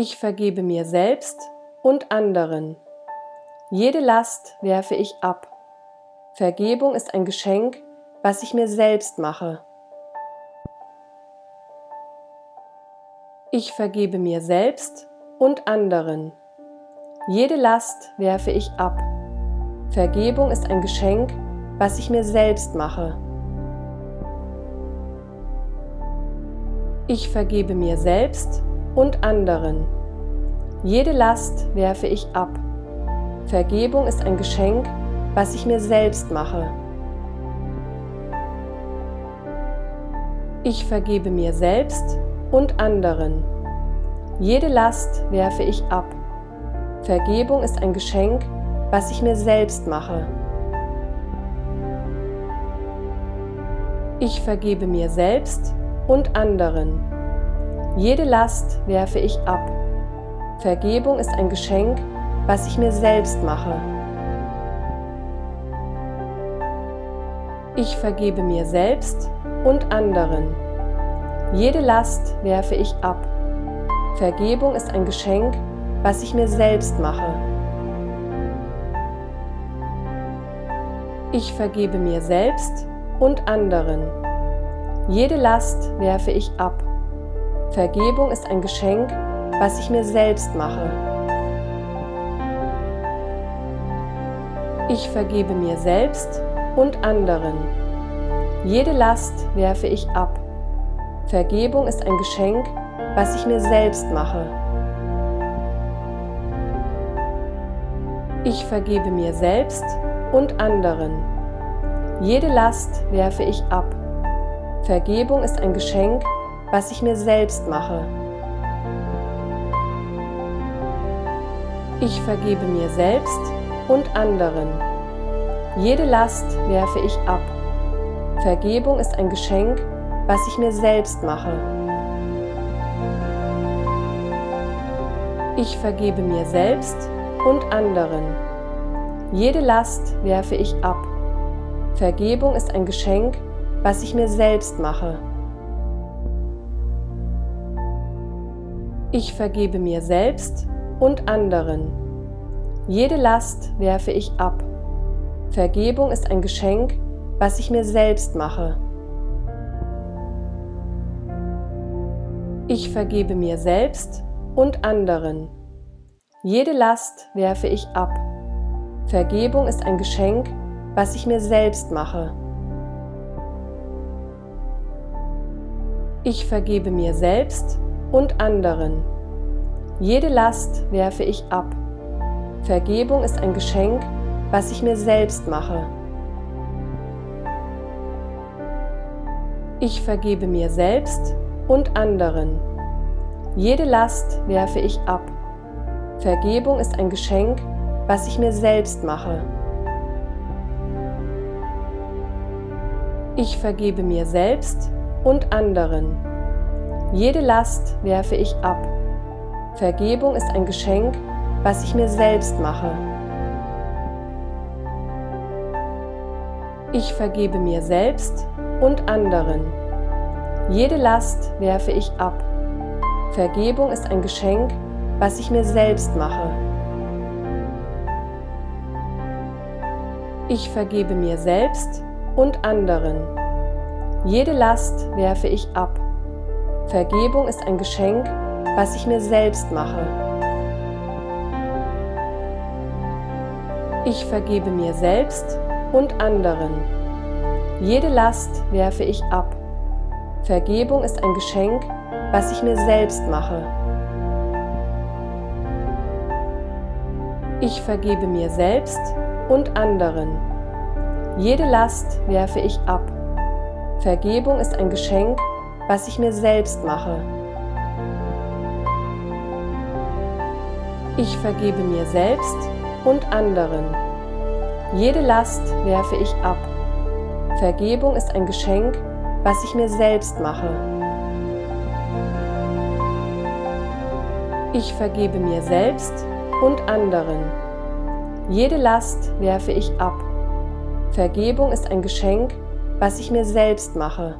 Ich vergebe mir selbst und anderen. Jede Last werfe ich ab. Vergebung ist ein Geschenk, was ich mir selbst mache. Ich vergebe mir selbst und anderen. Jede Last werfe ich ab. Vergebung ist ein Geschenk, was ich mir selbst mache. Ich vergebe mir selbst und anderen. Jede Last werfe ich ab. Vergebung ist ein Geschenk, was ich mir selbst mache. Ich vergebe mir selbst und anderen. Jede Last werfe ich ab. Vergebung ist ein Geschenk, was ich mir selbst mache. Ich vergebe mir selbst und anderen. Jede Last werfe ich ab. Vergebung ist ein Geschenk, was ich mir selbst mache. Ich vergebe mir selbst und anderen. Jede Last werfe ich ab. Vergebung ist ein Geschenk, was ich mir selbst mache. Ich vergebe mir selbst und anderen. Jede Last werfe ich ab. Vergebung ist ein Geschenk, was ich mir selbst mache. Ich vergebe mir selbst und anderen. Jede Last werfe ich ab. Vergebung ist ein Geschenk, was ich mir selbst mache. Ich vergebe mir selbst und anderen. Jede Last werfe ich ab. Vergebung ist ein Geschenk, was ich mir selbst mache. Ich vergebe mir selbst und anderen. Jede Last werfe ich ab. Vergebung ist ein Geschenk, was ich mir selbst mache. Ich vergebe mir selbst und anderen. Jede Last werfe ich ab. Vergebung ist ein Geschenk, was ich mir selbst mache. Ich vergebe mir selbst und anderen. Jede Last werfe ich ab. Vergebung ist ein Geschenk, was ich mir selbst mache. Ich vergebe mir selbst und anderen. Jede Last werfe ich ab. Vergebung ist ein Geschenk, was ich mir selbst mache. Ich vergebe mir selbst und anderen. Jede Last werfe ich ab. Vergebung ist ein Geschenk, was ich mir selbst mache. Ich vergebe mir selbst und anderen. Jede Last werfe ich ab. Vergebung ist ein Geschenk, was ich mir selbst mache. Ich vergebe mir selbst und anderen. Jede Last werfe ich ab. Vergebung ist ein Geschenk, was ich mir selbst mache. Ich vergebe mir selbst und anderen. Jede Last werfe ich ab. Vergebung ist ein Geschenk, was ich mir selbst mache. Ich vergebe mir selbst und anderen. Jede Last werfe ich ab. Vergebung ist ein Geschenk, was ich mir selbst mache. Ich vergebe mir selbst und anderen. Jede Last werfe ich ab. Vergebung ist ein Geschenk, was ich mir selbst mache. Ich vergebe mir selbst und anderen. Jede Last werfe ich ab. Vergebung ist ein Geschenk, was ich mir selbst mache. Ich vergebe mir selbst und anderen. Jede Last werfe ich ab. Vergebung ist ein Geschenk, was ich mir selbst mache. Ich vergebe mir selbst und anderen. Jede Last werfe ich ab. Vergebung ist ein Geschenk, was ich mir selbst mache.